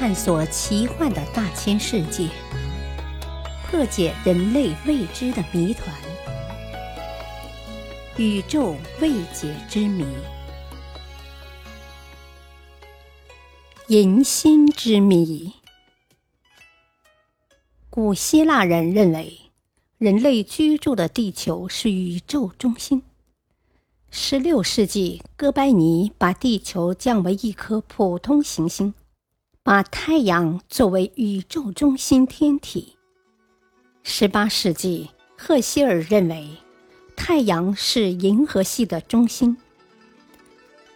探索奇幻的大千世界，破解人类未知的谜团，宇宙未解之谜，银心之谜。古希腊人认为，人类居住的地球是宇宙中心。十六世纪，哥白尼把地球降为一颗普通行星，把太阳作为宇宙中心天体。十八世纪，赫歇尔认为太阳是银河系的中心。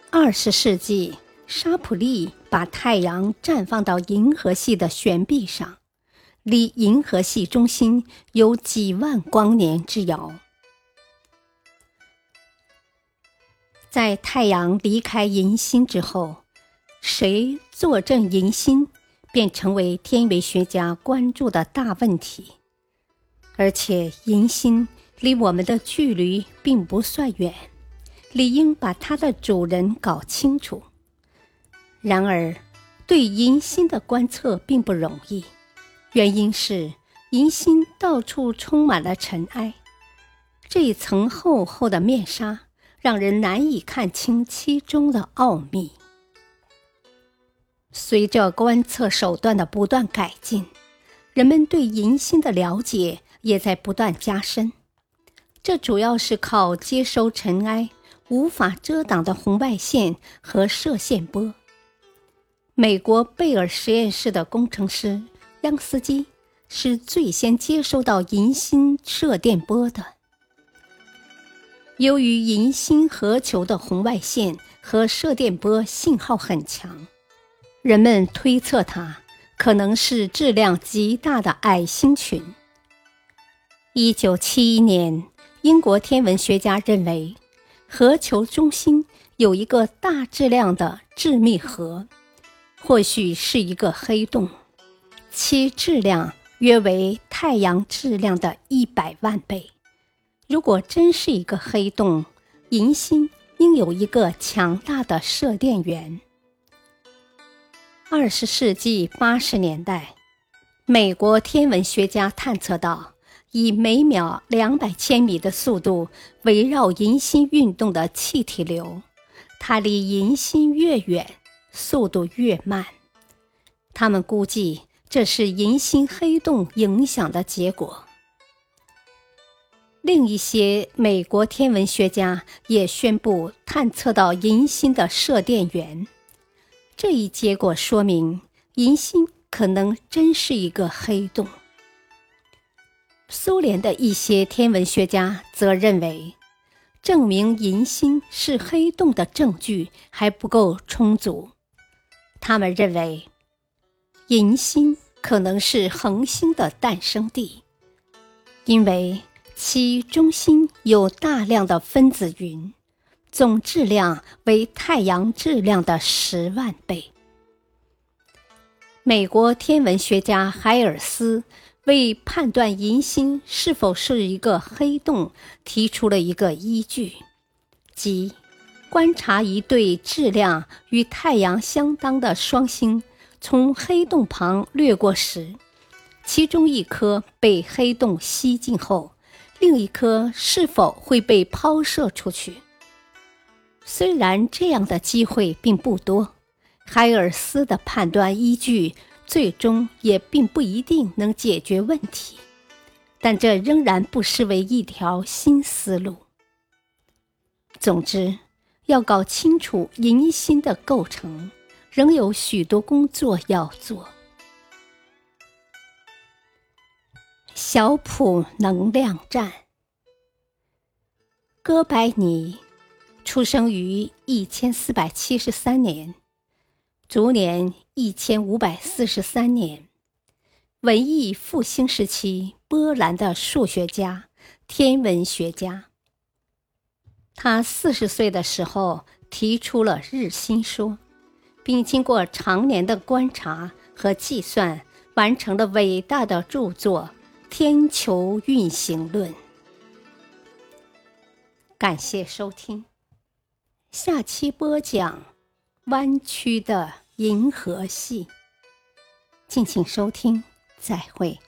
二十世纪，沙普利把太阳绽放到银河系的悬臂上，离银河系中心有几万光年之遥。在太阳离开银星之后，谁坐镇银心，便成为天文学家关注的大问题。而且，银心离我们的距离并不算远，理应把它的主人搞清楚。然而，对银心的观测并不容易，原因是银心到处充满了尘埃，这一层厚厚的面纱。让人难以看清其中的奥秘。随着观测手段的不断改进，人们对银星的了解也在不断加深。这主要是靠接收尘埃无法遮挡的红外线和射线波。美国贝尔实验室的工程师央斯基是最先接收到银星射电波的。由于银星核球的红外线和射电波信号很强，人们推测它可能是质量极大的矮星群。一九七一年，英国天文学家认为，核球中心有一个大质量的致密核，或许是一个黑洞，其质量约为太阳质量的一百万倍。如果真是一个黑洞，银星应有一个强大的射电源。二十世纪八十年代，美国天文学家探测到，以每秒两百千米的速度围绕银星运动的气体流，它离银星越远，速度越慢。他们估计这是银星黑洞影响的结果。另一些美国天文学家也宣布探测到银星的射电源，这一结果说明银星可能真是一个黑洞。苏联的一些天文学家则认为，证明银星是黑洞的证据还不够充足。他们认为，银星可能是恒星的诞生地，因为。其中心有大量的分子云，总质量为太阳质量的十万倍。美国天文学家海尔斯为判断银星是否是一个黑洞提出了一个依据，即观察一对质量与太阳相当的双星从黑洞旁掠过时，其中一颗被黑洞吸进后。另一颗是否会被抛射出去？虽然这样的机会并不多，海尔斯的判断依据最终也并不一定能解决问题，但这仍然不失为一条新思路。总之，要搞清楚银心的构成，仍有许多工作要做。小普能量站。哥白尼出生于一千四百七十三年，卒年一千五百四十三年，文艺复兴时期波兰的数学家、天文学家。他四十岁的时候提出了日心说，并经过常年的观察和计算，完成了伟大的著作。天球运行论。感谢收听，下期播讲弯曲的银河系。敬请收听，再会。